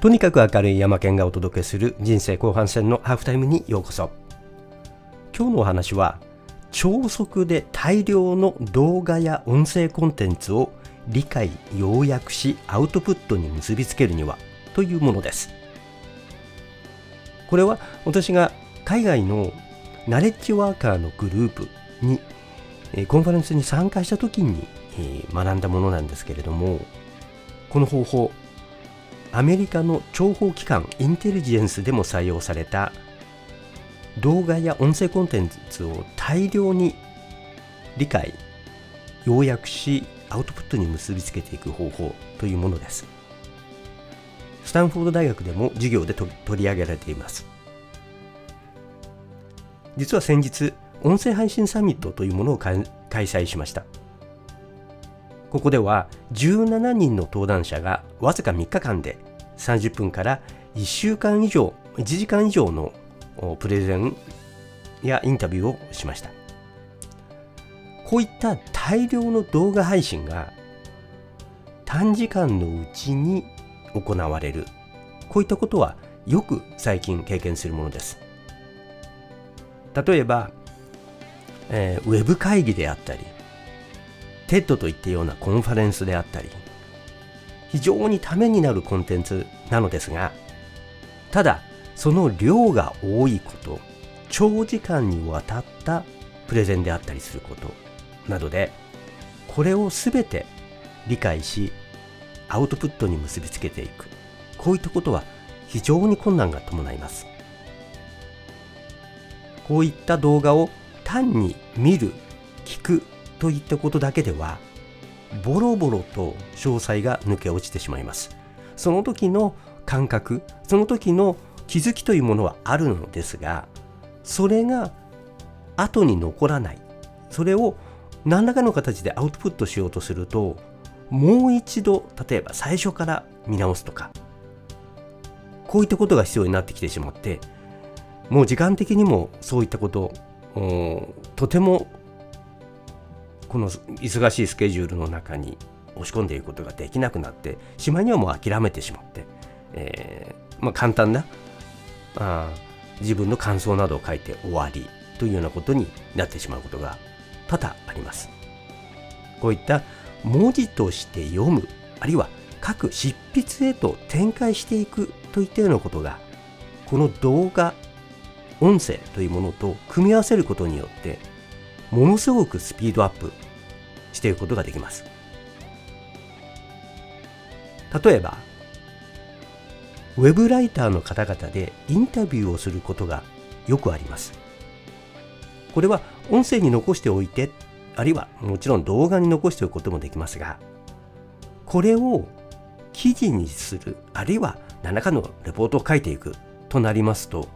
とにかく明るい山県がお届けする人生後半戦のハーフタイムにようこそ。今日のお話は超速で大量の動画や音声コンテンツを理解要約しアウトプットに結びつけるにはというものです。これは私が海外のナレッジワーカーのグループにコンファレンスに参加した時に学んだものなんですけれどもこの方法アメリカの諜報機関インテリジェンスでも採用された動画や音声コンテンツを大量に理解要約しアウトプットに結びつけていく方法というものです。スタンフォード大学でも授業で取り上げられています。実は先日音声配信サミットというものを開催しました。ここでは17人の登壇者がわずか3日間で30分から1週間以上1時間以上のプレゼンやインタビューをしました。こういった大量の動画配信が短時間のうちに行われる。こういったことはよく最近経験するものです。例えば、えー、ウェブ会議であったり TED といったようなコンファレンスであったり非常にためになるコンテンツなのですがただその量が多いこと長時間にわたったプレゼンであったりすることなどでこれを全て理解しアウトプットに結びつけていく。こういったことは非常に困難が伴います。こういった動画を単に見る聞くといったことだけではボロボロと詳細が抜け落ちてしまいます。その時の感覚その時の気づきというものはあるのですがそれが後に残らない。それを何らかの形でアウトプットしようとするともう一度例えば最初から見直すとかこういったことが必要になってきてしまってもう時間的にもそういったこととてもこの忙しいスケジュールの中に押し込んでいくことができなくなってしまいにはもう諦めてしまって、えー、まあ、簡単なあ自分の感想などを書いて終わりというようなことになってしまうことが多々あります。こういった文字として読むあるいは各執筆へと展開していくといったようなことがこの動画音声というものと組み合わせることによってものすごくスピードアップしていくことができます。例えば、ウェブライターの方々でインタビューをすることがよくあります。これは音声に残しておいて、あるいはもちろん動画に残しておくこともできますが、これを記事にする、あるいは何らかのレポートを書いていくとなりますと、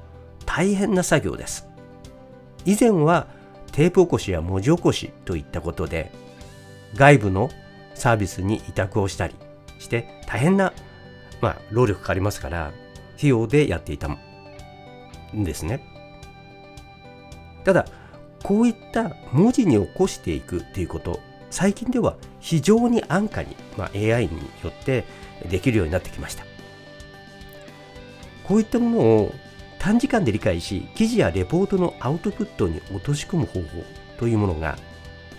大変な作業です。以前はテープ起こしや文字起こしといったことで外部のサービスに委託をしたりして大変な、まあ、労力かかりますから費用でやっていたんですね。ただこういった文字に起こしていくということ最近では非常に安価に、まあ、AI によってできるようになってきました。こういったものを短時間で理解し記事やレポートのアウトプットに落とし込む方法というものが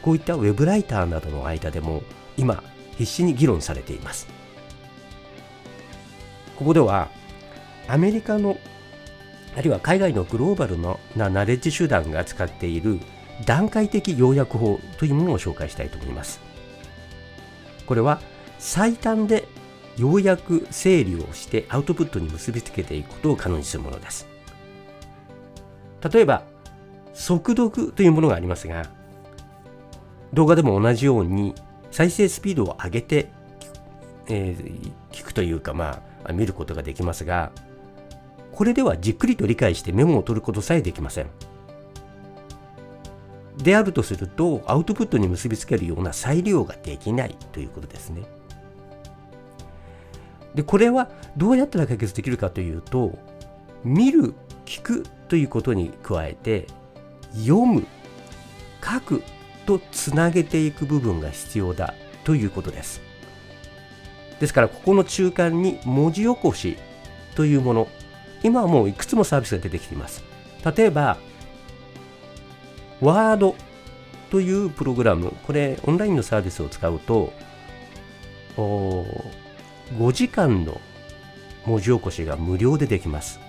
こういったウェブライターなどの間でも今必死に議論されています。ここではアメリカのあるいは海外のグローバルのなナレッジ集団が使っている段階的要約法というものを紹介したいと思います。これは最短で要約整理をしてアウトプットに結びつけていくことを可能にするものです。例えば、速読というものがありますが、動画でも同じように再生スピードを上げて、えー、聞くというか、まあ、見ることができますが、これではじっくりと理解してメモを取ることさえできません。であるとすると、アウトプットに結びつけるような再利用ができないということですね。で、これはどうやったら解決できるかというと、見る、聞くということに加えて読む書くとつなげていく部分が必要だということです。ですからここの中間に文字起こしというもの今はもういくつもサービスが出てきています。例えばワードというプログラムこれオンラインのサービスを使うと5時間の文字起こしが無料でできます。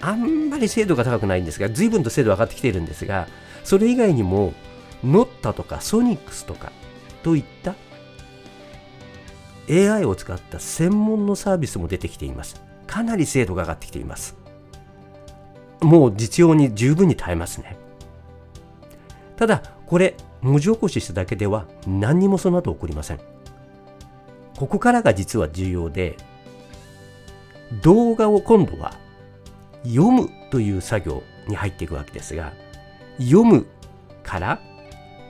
あんまり精度が高くないんですが随分と精度上がってきているんですがそれ以外にもノッタとかソニックスとかといった AI を使った専門のサービスも出てきています。かなり精度が上がってきています。もう実用に十分に耐えますね。ただ、これ、文字起こししただけでは何にもその後起こりません。ここからが実は重要で、動画を今度は読むという作業に入っていくわけですが、読むから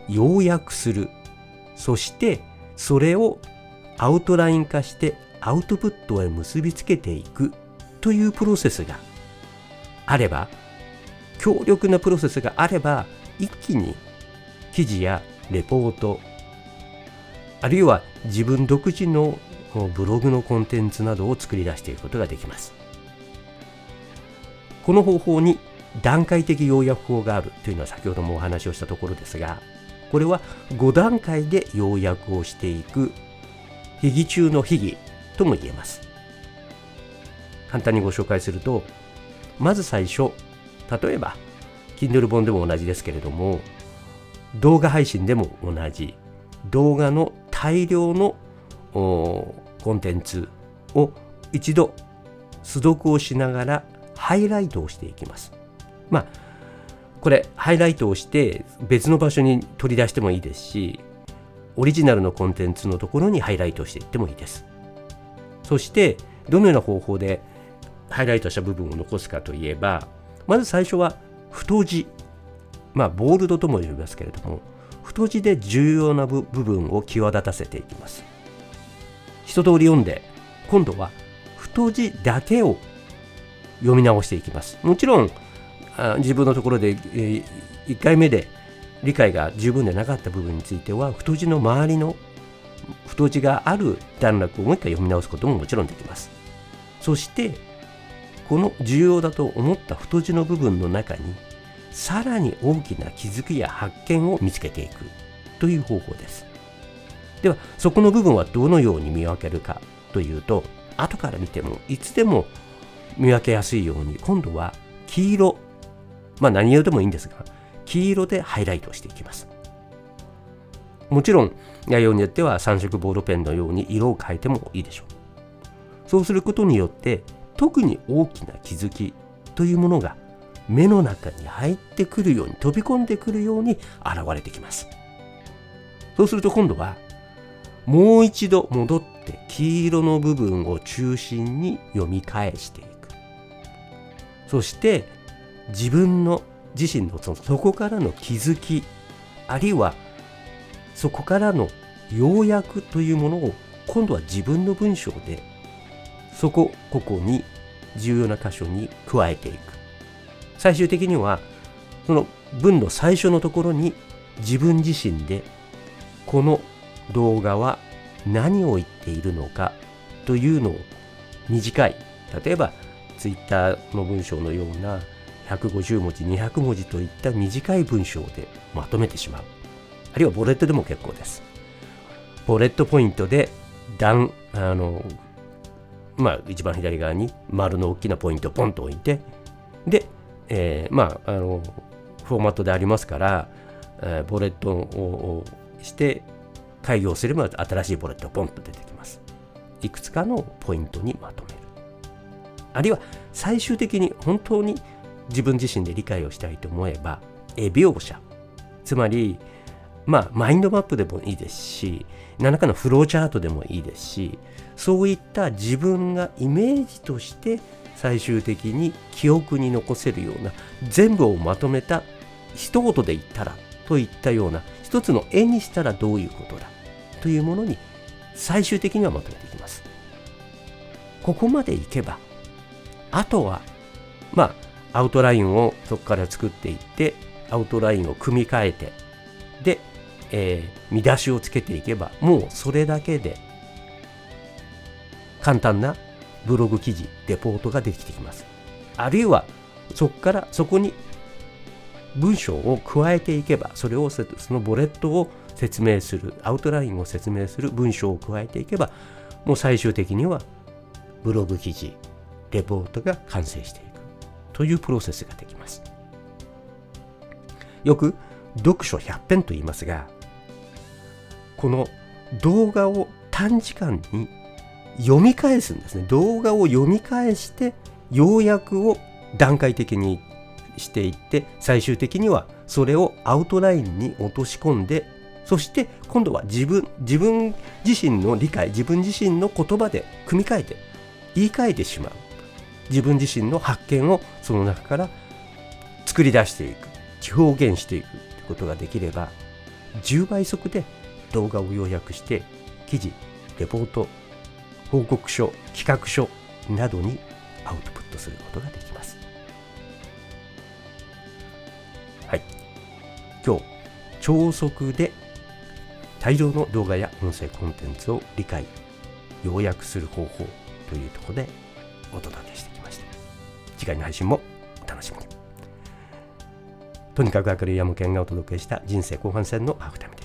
要約する、そしてそれをアウトライン化してアウトプットへ結びつけていく。というプロセスがあれば強力なプロセスがあれば一気に記事やレポートあるいは自分独自のブログのコンテンツなどを作り出していくことができます。この方法に段階的要約法があるというのは先ほどもお話をしたところですがこれは5段階で要約をしていく秘技中の秘技とも言えます。簡単にご紹介すると、まず最初、例えば、Kindle 本でも同じですけれども、動画配信でも同じ、動画の大量のコンテンツを一度素読をしながらハイライトをしていきます。まあ、これ、ハイライトをして別の場所に取り出してもいいですし、オリジナルのコンテンツのところにハイライトしていってもいいです。そして、どのような方法でハイライトした部分を残すかといえば、まず最初は太字、まあ、ボールドとも呼びますけれども、太字で重要な部分を際立たせていきます。一通り読んで、今度は太字だけを読み直していきます。もちろん、自分のところで、え、1回目で理解が十分でなかった部分については太字の周りの太字がある段落をもう一回読み直すことももちろんできますそしてこの重要だと思った太字の部分の中にさらに大きな気づきや発見を見つけていくという方法ですではそこの部分はどのように見分けるかというと後から見てもいつでも見分けやすいように今度は黄色まあ何色でもいいんですが黄色でハイライトしていきます。もちろん内容によっては3色ボールペンのように色を変えてもいいでしょう。そうすることによって特に大きな気づきというものが目の中に入ってくるように飛び込んでくるように現れてきます。そうすると今度はもう一度戻って黄色の部分を中心に読み返してい。そして自分の自身のそのそこからの気づきあるいはそこからの要約というものを今度は自分の文章でそこここに重要な箇所に加えていく。最終的にはその文の最初のところに自分自身でこの動画は何を言っているのかというのを短い。例えばツイッターの文章のような150文字200文字といった短い文章でまとめてしまう。あるいはボレットでも結構です。ボレットポイントで段あのまあ一番左側に丸の大きなポイントをポンと置いてで、えー、まああのフォーマットでありますから、えー、ボレットをして開業すれば新しいボレットがポンと出てきます。いくつかのポイントにまとめあるいは最終的に本当に自分自身で理解をしたいと思えば絵描写つまりまあマインドマップでもいいですし何らかのフローチャートでもいいですしそういった自分がイメージとして最終的に記憶に残せるような全部をまとめた一言で言ったらといったような一つの絵にしたらどういうことだというものに最終的にはまとめていきます。ここまでいけばあとはまあアウトラインをそこから作っていってアウトラインを組み替えてで、えー、見出しをつけていけばもうそれだけで簡単なブログ記事レポートが出てきてきます。あるいはそこからそこに文章を加えていけばそれをそのボレットを説明するアウトラインを説明する文章を加えていけばもう最終的にはブログ記事レポートが完成していくというプロセスができます。よく読書100編と言いますがこの動画を短時間に読み返すんですね。動画を読み返して要約を段階的にしていって最終的にはそれをアウトラインに落とし込んでそして今度は自分自分自身の理解自分自身の言葉で組み替えて言い換えてしまう。自分自身の発見をその中から作り出していく表現していくということができれば10倍速で動画を要約して記事レポート報告書企画書などにアウトプットすることができます。はい。今日超速で大量の動画や音声コンテンツを理解要約する方法というところでお届けしてきました。次回の配信もお楽しみに。とにかく明るい山県がお届けした人生後半戦のハーフタイム。